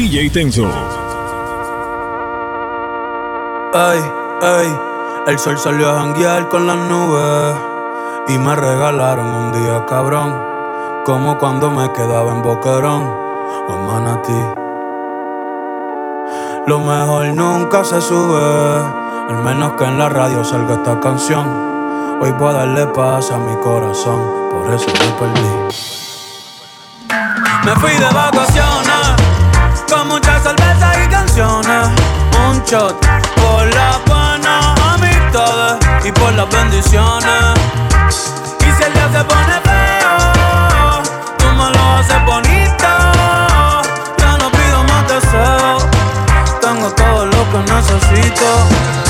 DJ Tenso. Ay, ay, el sol salió a janguear con las nubes y me regalaron un día cabrón, como cuando me quedaba en Boquerón o en Manatí. Lo mejor nunca se sube, al menos que en la radio salga esta canción. Hoy voy a darle paz a mi corazón, por eso me perdí. Me fui de vacaciones, por las buenas amistades y por las bendiciones. Y si el día se pone feo, tú me lo haces bonito. Ya no pido más deseos, tengo todo lo que necesito.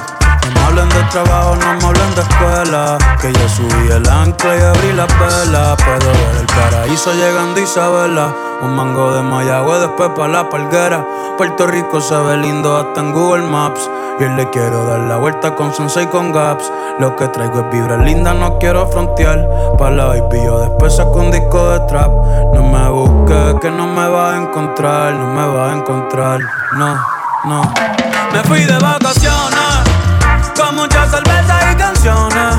No me hablen de trabajo, no me hablen de escuela. Que yo subí el ancla y abrí la vela. Puedo ver el paraíso llegando Isabela. Un mango de Mayagüe, después pa' la palguera. Puerto Rico se ve lindo hasta en Google Maps. Y le quiero dar la vuelta con Sensei con Gaps. Lo que traigo es vibra linda, no quiero frontear. Pa' la baby, yo después saco un disco de trap. No me busques, que no me va a encontrar, no me va a encontrar. No, no. Me fui de vacaciones con muchas cervezas y canciones.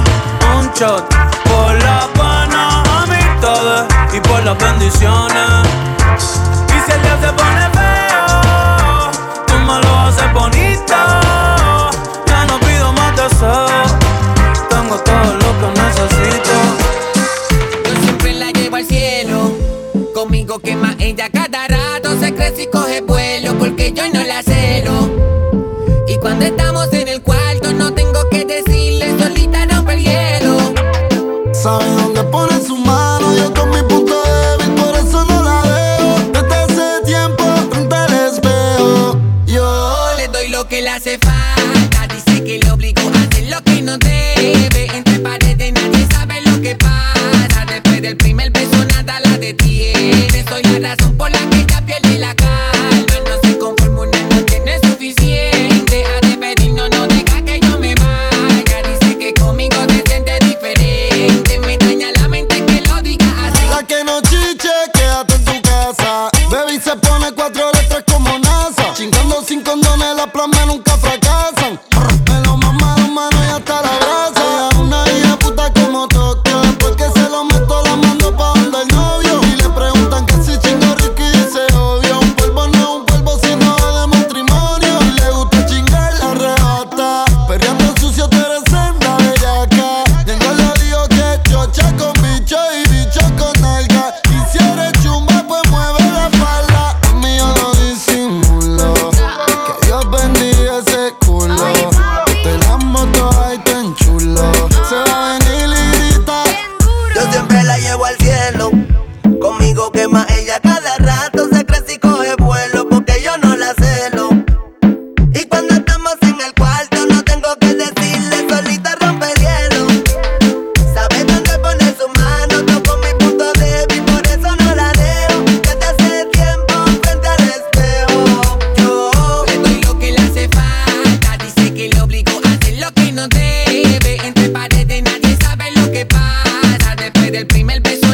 Un shot por la buenas amistades y por las bendiciones. Y si el día se pone feo, tú me lo haces bonito. Ya no pido más deseos, tengo todo lo que necesito. Yo siempre la llevo al cielo, conmigo quema ella cada rato. Se crece y coge vuelo porque yo no la celo. Y cuando estamos en el cuarto Sabe dónde pone su mano, yo con mi punto débil, por eso no la veo. Desde hace tiempo frente al espejo, yo le doy lo que le hace falta. Dice que le obligo a hacer lo que no debe. Entre paredes nadie sabe lo que pasa. Después del primer beso nada la detiene. Soy la razón por la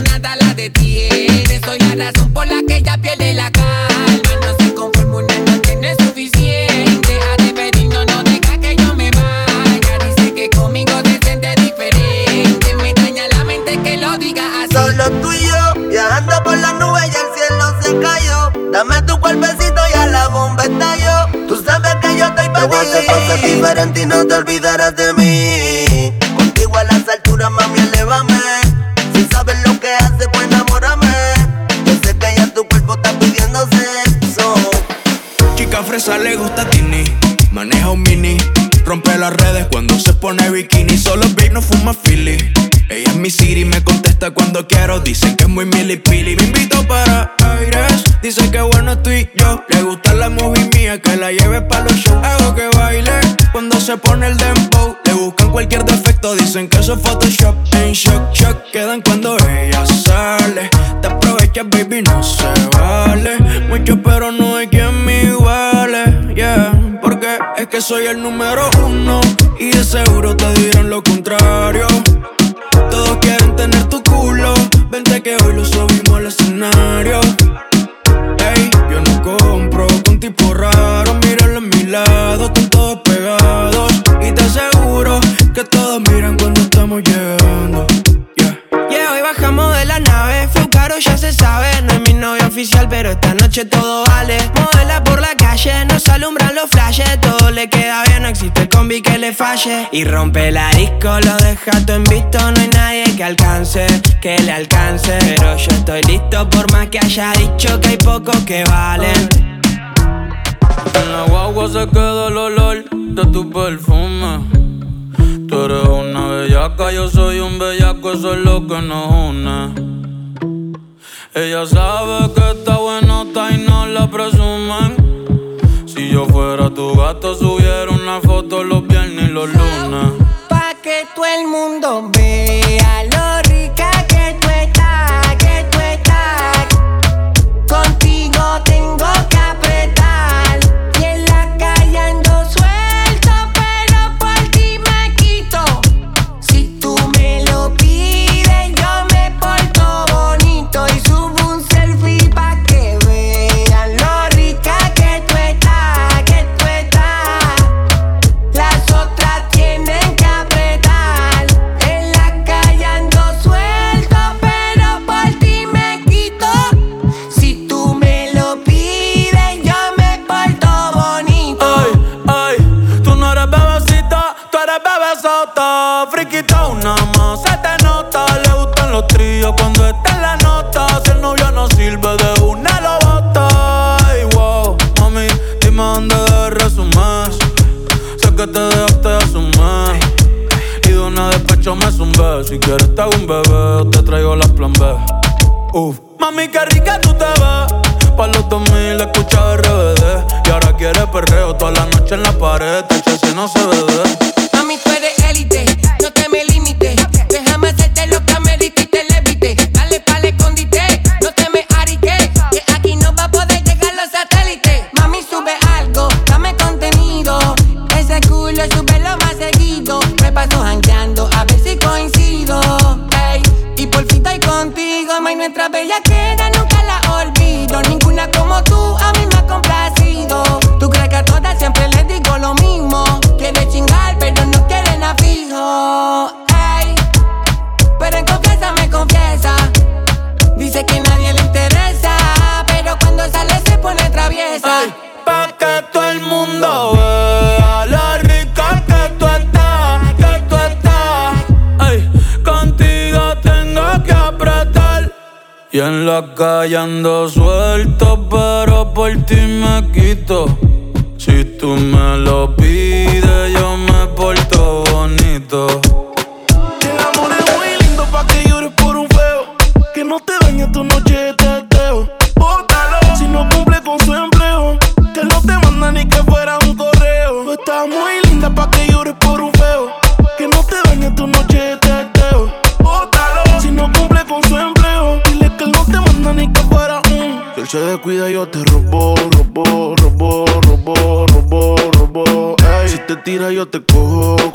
nada la detiene. Soy la razón por la que ella pierde la calma. No se conforma una noche, no es suficiente. A despedir no, no deja que yo me vaya. Dice que conmigo se siente diferente. Me daña la mente que lo diga así. Solo tú y yo, viajando por las nubes y el cielo se cayó. Dame tu cuerpecito y a la bomba estalló. Tú sabes que yo estoy para ti. Te voy a hacer cosas diferentes y no te olvidarás de mí. Contigo a las alturas, mami, las redes cuando se pone bikini. Solo big no fuma Philly. Ella es mi city, me contesta cuando quiero. Dicen que es muy milipili. Me invito para aires. Dice que bueno estoy yo. Le gusta la movie mía, que la lleve para los shows. Hago que baile cuando se pone el dembow. Le buscan cualquier defecto, dicen que eso es Photoshop. En shock, shock quedan cuando ella sale. Te aprovechas, baby, no se vale. Mucho, pero no hay quien me iguale. Es que soy el número uno. Y de seguro te dirán lo contrario. Todos quieren tener tu culo. Vente que hoy lo subimos al escenario. Ey, yo no compro con tipo raro. Míralo en mi lado, están todos pegados. Y te aseguro que todos miran cuando estamos llegando. Yeah. Hoy bajamos de la nave. Fue ya se sabe. No es mi novia oficial, pero esta noche todo vale. Modela por la calle, nos alumbran los flashes. Todo le queda bien, no existe combi que le falle. Y rompe la disco, lo deja todo en visto. No hay nadie que alcance, que le alcance. Pero yo estoy listo, por más que haya dicho que hay pocos que valen. En la guagua se queda el olor de tu perfume. Tú eres una bellaca, yo soy un bellaco, eso es lo que nos une. Ella sabe que está buenota y no la presumen. Si yo fuera tu gato, subiera una foto los viernes y los lunes. Pa' que todo el mundo vea lo Si quieres te hago un bebé te traigo las plan B. Uf. Mami, qué rica tú te ves. Pa' los 2000 escucha RBD. Y ahora quiere perreo toda la noche en la pared. Tache si no se ve Mami, tú eres élite, no te me la calle ando suelto, pero por ti me quito. Si tú me lo pides, yo me porto bonito. Tira, yo te cojo,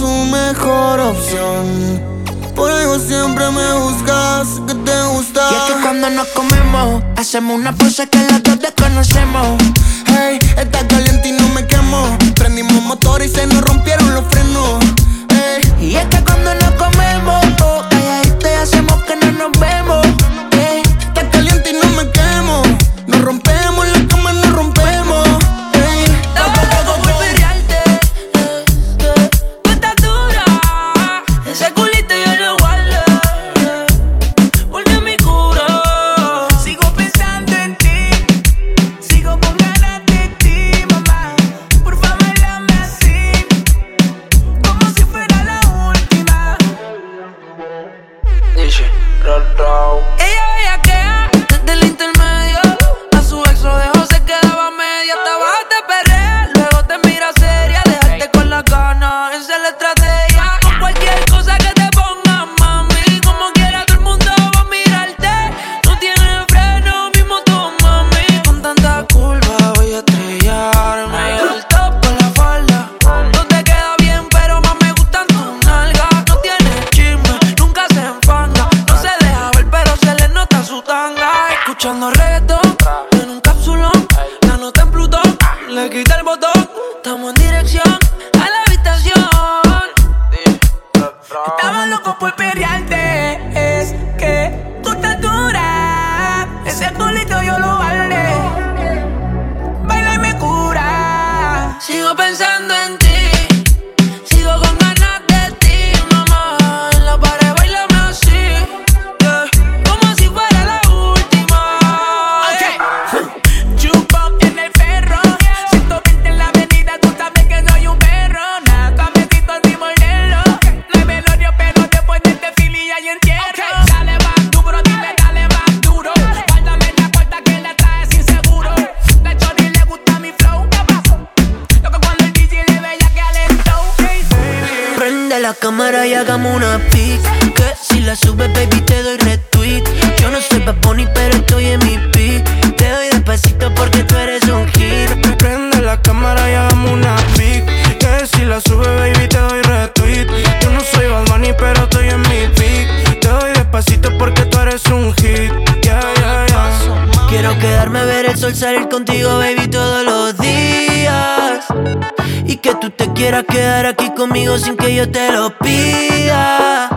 su mejor opción. Por algo siempre me buscas, que te gusta. Y es que cuando nos comemos, hacemos una pose que las dos desconocemos. Hey, está caliente y no me quemo. Prendimos motor y se nos rompieron los frenos. Hey. Y es que cuando nos comemos, oh, calladita y hacemos que no nos vemos. En un cápsulón, la nota en Plutón. Le quita el botón. Estamos en dirección a la habitación. Estaba loco por pelearte. Que si la subes, baby, te doy retweet. Yo no soy Bad pero estoy en mi pic. Te doy despacito porque tú eres un hit. Prende la cámara y hagamos una pic. Que si la sube, baby, te doy retweet. Yo no soy Bad pero estoy en mi pic. Te doy despacito porque tú eres un hit. Yeah, yeah, yeah. Quiero quedarme a ver el sol salir contigo, baby, todo quieras quedar aquí conmigo sin que yo te lo pida.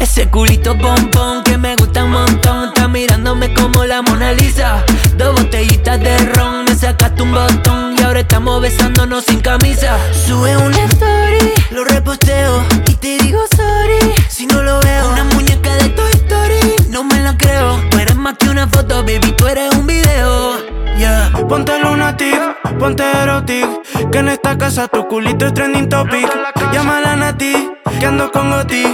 Ese culito pompón que me gusta un montón, está mirándome como la Mona Lisa. Dos botellitas de ron, me sacaste un botón y ahora estamos besándonos sin camisa. Sube una story, lo reposteo y te digo sorry si no lo veo. Una muñeca de Toy Story, no me la creo. Tú eres más que una foto, baby, tú eres un video. Ponte lunatic, ponte erotic. Que en esta casa tu culito es trending topic. Llámala a Nati, que ando con Goti.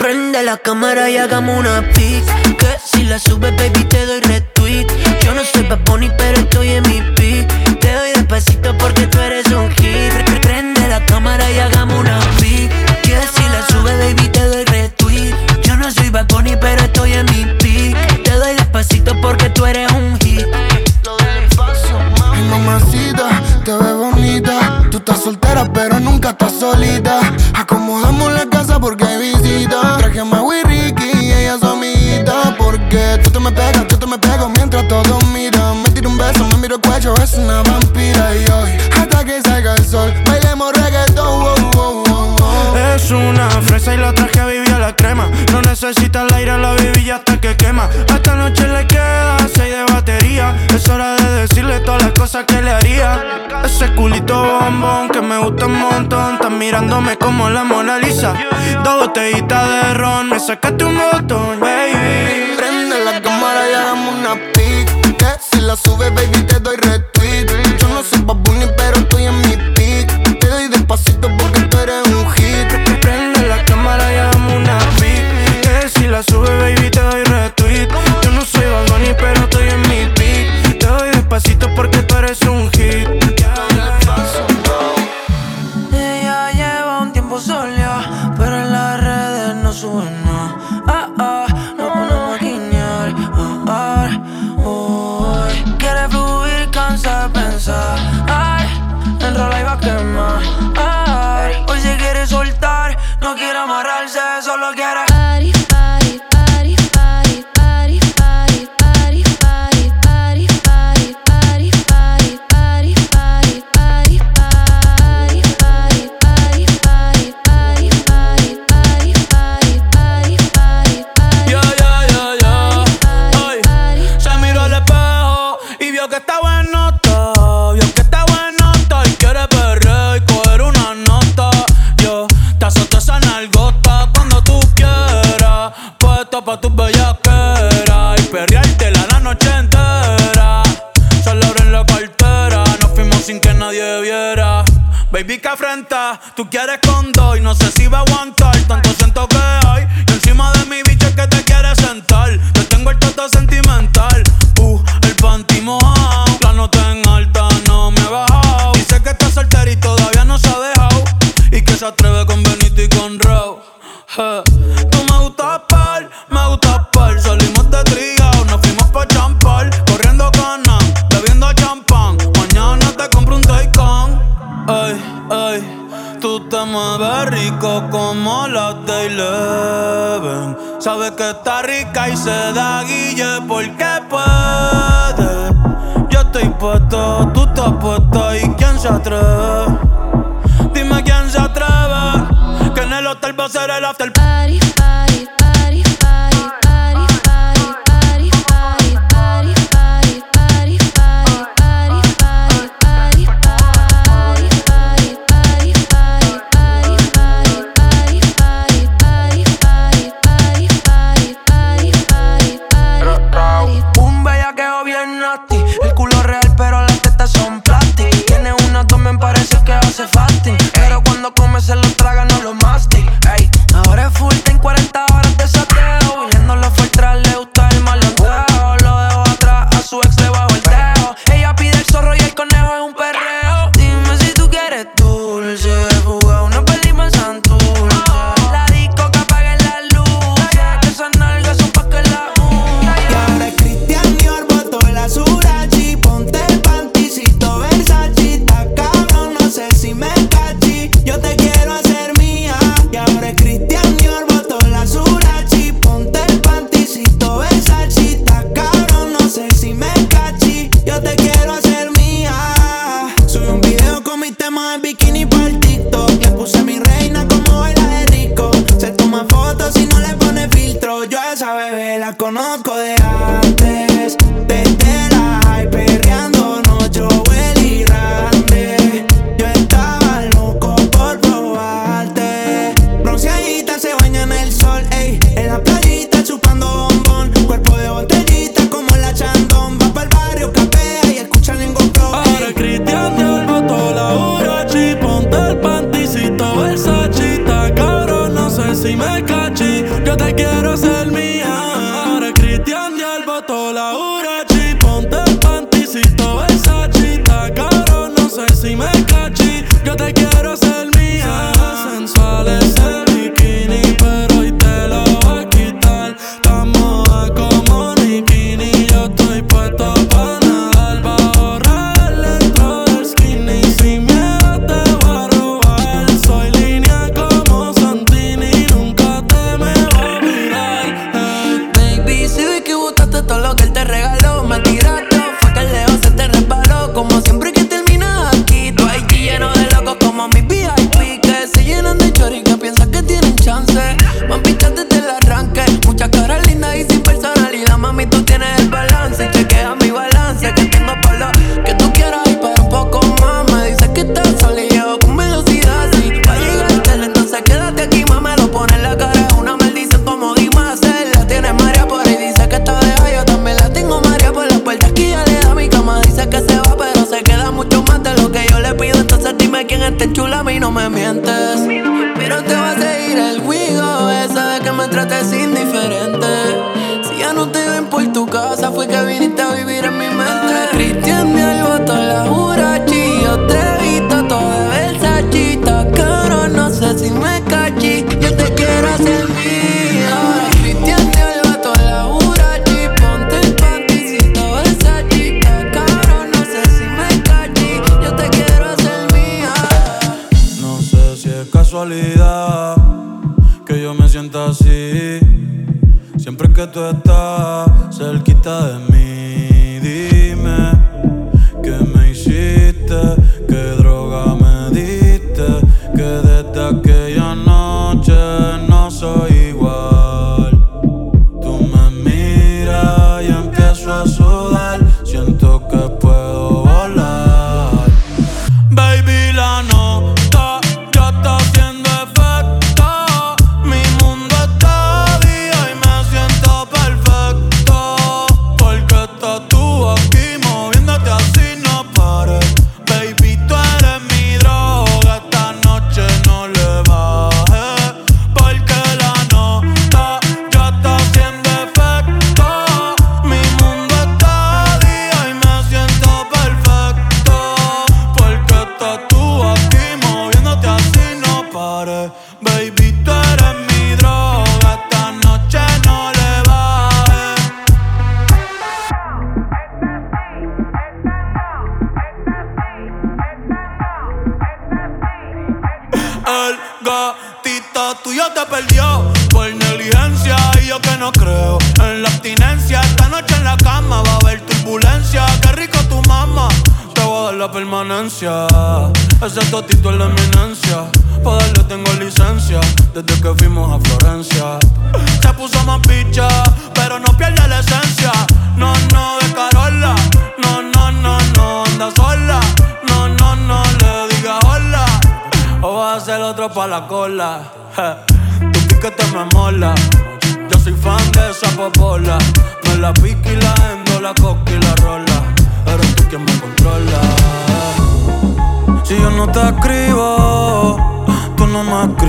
Prende la cámara y hagamos una pic. Que si la subes, baby, te doy retweet. Yo no soy Bad Bunny, pero estoy en mi pic. Te doy despacito porque tú eres un hit. Prende la cámara y hagamos una esa y la que la crema. No necesita el aire, la vivilla hasta que quema. Hasta noche le queda seis de batería. Es hora de decirle todas las cosas que le haría. Ese culito bombón que me gusta un montón. Estás mirándome como la Mona Lisa. Dos botellitas de ron, me sacaste un botón, baby. Prende la cámara y hagamos una pic. Si la sube, baby, te doy red Tú me gustas par, me gustas par. Salimos de trigao, nos fuimos pa' champar. Corriendo canan, bebiendo champán. Mañana te compro un Taycan. Ey, ey, tú te mueves rico como la de Sabes que está rica y se da guille porque puede. Yo estoy puesto, tú estás puesta y quién se atreve. Dime quién se atreve. Que en el hotel va a ser el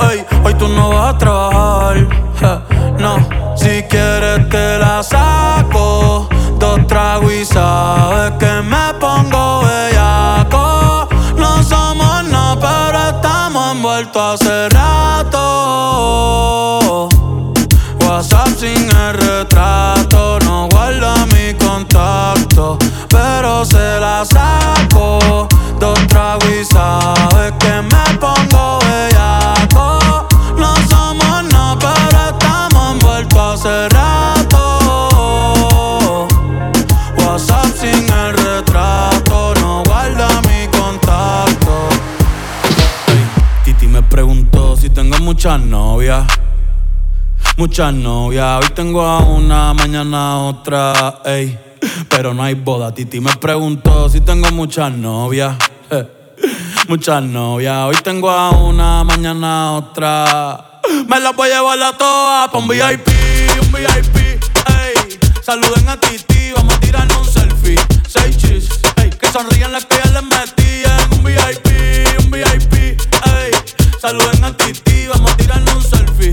Ey, hoy tú no vas a trabajar. no, si quieres te la saco. Dos tragos y sabes que me pongo bellaco. No somos nada, pero estamos envueltos hace rato. WhatsApp sin el Muchas novias, hoy tengo a una, mañana a otra, ey. Pero no hay boda, Titi me preguntó si tengo muchas novias. eh. Muchas novias, hoy tengo a una, mañana a otra. Me las voy a llevar a todas pa' un VIP, un VIP, ey. Saluden a Titi, vamos a tirarnos un selfie. Seis chis, ey. Que sonrían las que ya les metí en un VIP, un VIP, ey. Saluden a Titi, vamos a tirarnos un selfie.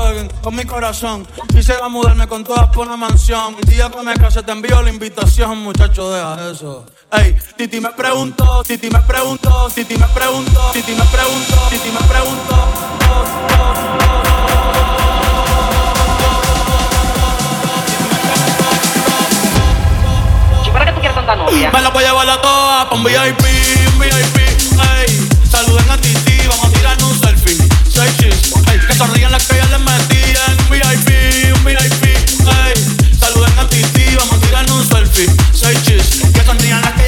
con mi corazón. Quise a mudarme con todas por una mansión. El día que me case te envío la invitación, muchacho, deja eso. Ey, Titi me preguntó, Titi me preguntó, Titi me preguntó, Titi me preguntó, Titi me preguntó. ¿Para qué tú quieres tanta novia? Me la voy a llevar a todas pa' un VIP, un VIP, ey. Saluden a Titi, vamos a tirarnos un selfie. Chis, ey. Que sonrían las que ya les metí en un VIP, un VIP, ey. Saluden a Titi, vamos a tirarnos un selfie. Seis chis, que sonrían las que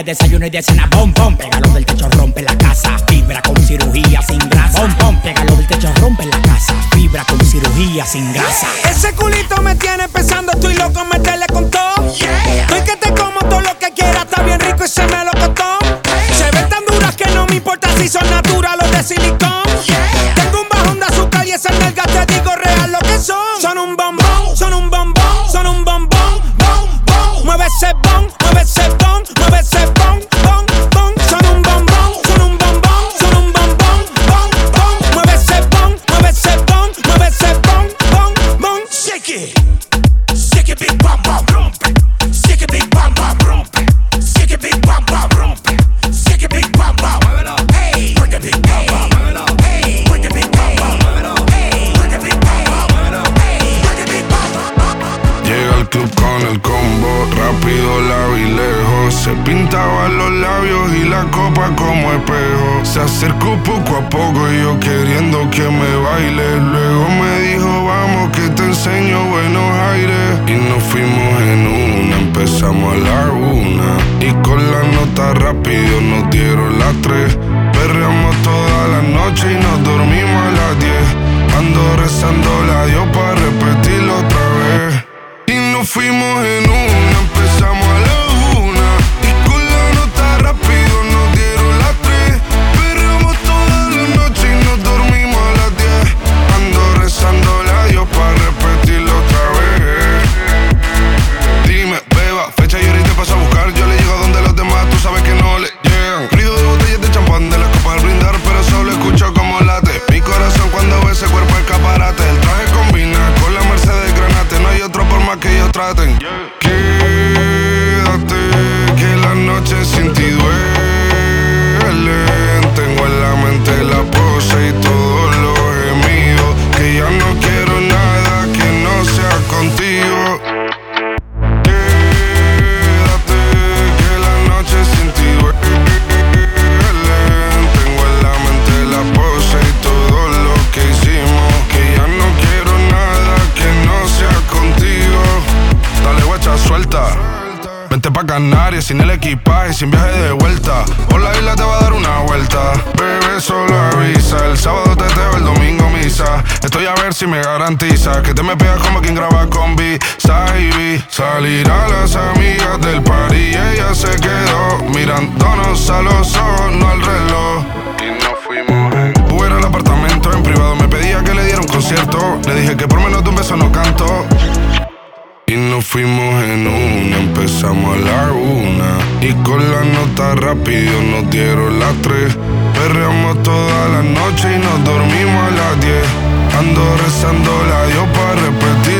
de desayuno y de cena. Bom, bom, pégalo del techo, rompe la casa. Fibra con cirugía sin grasa. Bom, bom, pégalo del techo, rompe la casa. Fibra con cirugía sin grasa. Y con la nota rápido nos dieron las tres. Perreamos toda la noche y nos dormimos a las 10. Ando rezando la Dios para repetir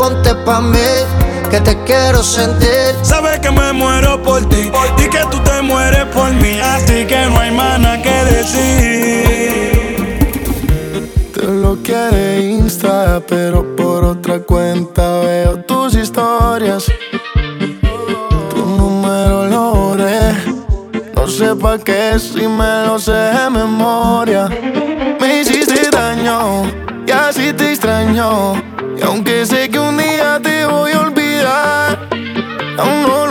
ponte pa' mí, que te quiero sentir. Sabes que me muero por ti y que tú te mueres por mí, así que no hay mana que decir. Te lo quiere Insta, pero por otra cuenta veo tus historias. Tu número lo borré, no sé pa' qué si me lo sé de memoria. Me hiciste daño si te extraño. Y aunque sé que un día te voy a olvidar, aún no lo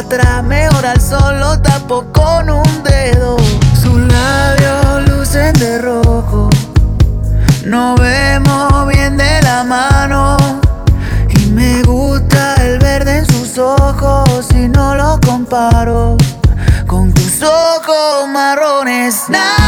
atrás, mejor al sol lo tapo con un dedo. Sus labios lucen de rojo, no vemos bien de la mano. Y me gusta el verde en sus ojos y no lo comparo con tus ojos marrones. Nah.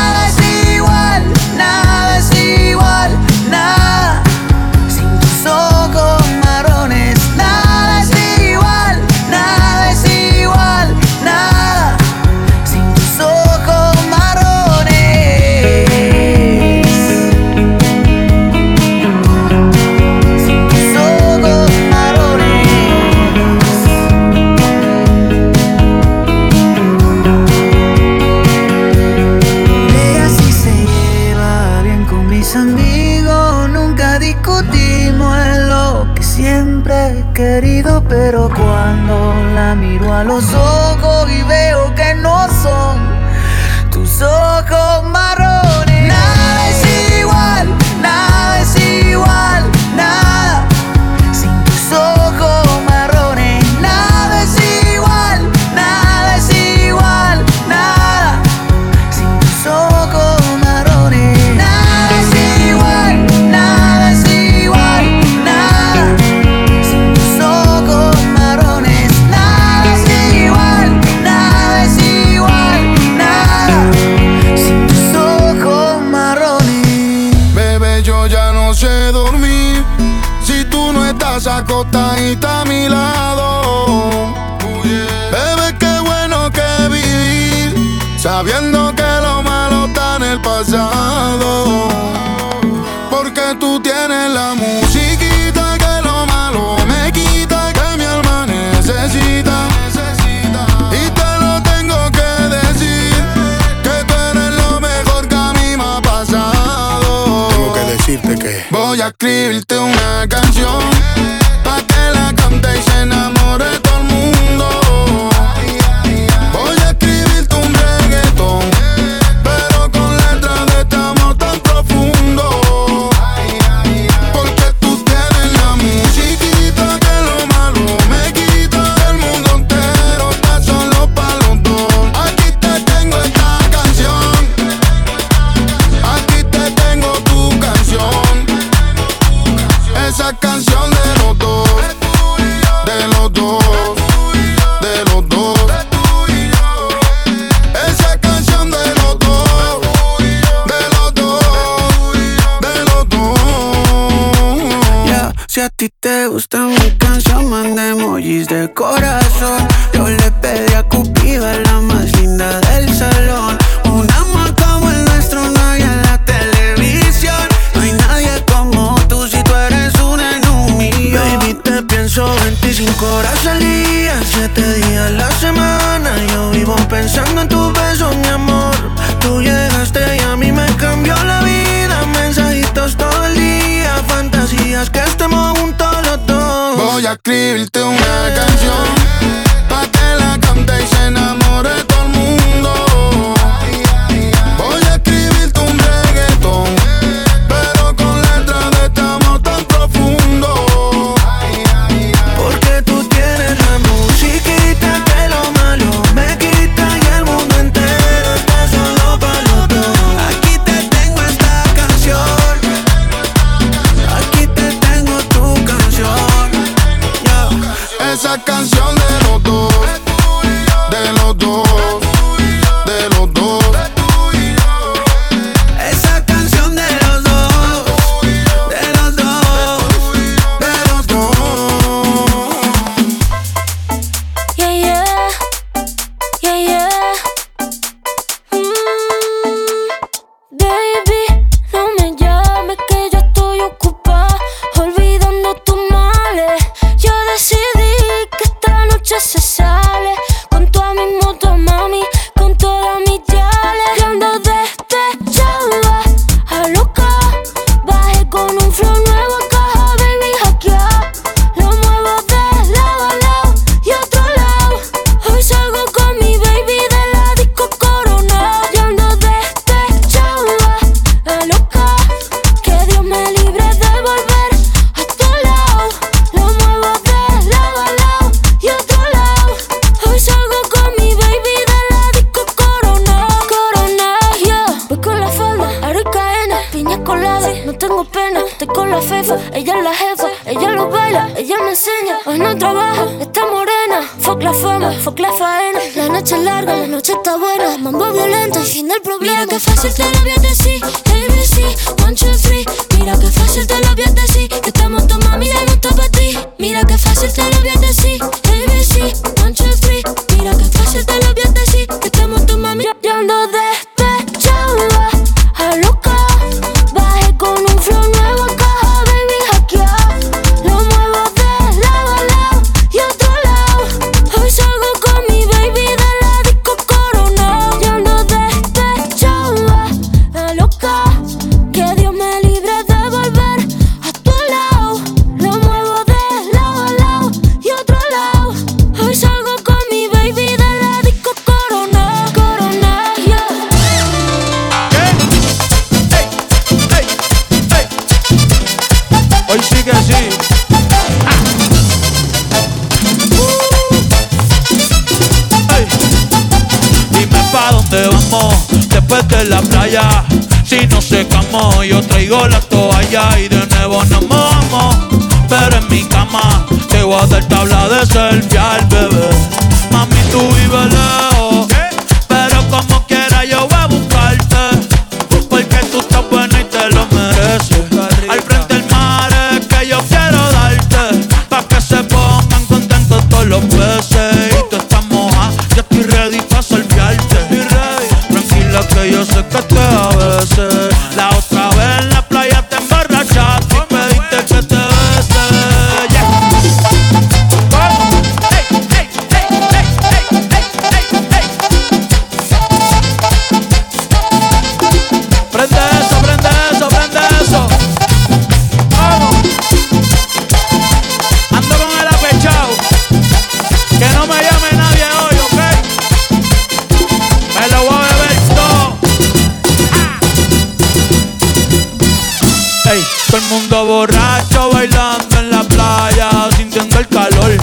Mundo borracho bailando en la playa, sintiendo el calor,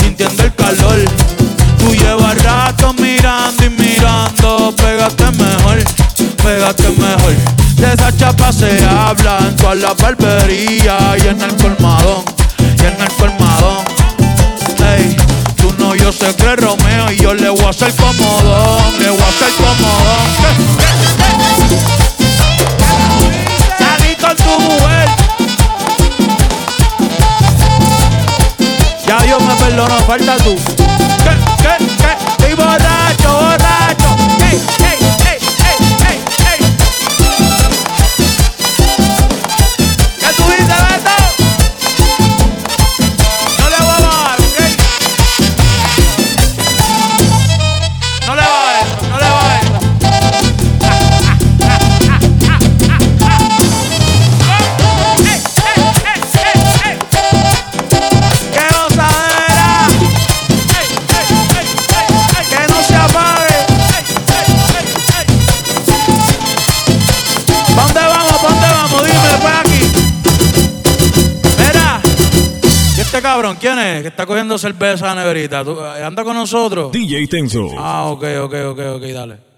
sintiendo el calor. Tú llevas rato mirando y mirando, pégate mejor, pégate mejor. De esa chapa se habla en todas las barberías y en el colmadón, y en el colmadón. Ey, tú no, yo sé que Romeo y yo le voy a hacer comodón, le voy a hacer comodón. Falta tú. Cerveza a la neverita. ¿Tú- ¿Anda con nosotros? DJ Tenso. Ah, ok, ok, ok, ok, dale.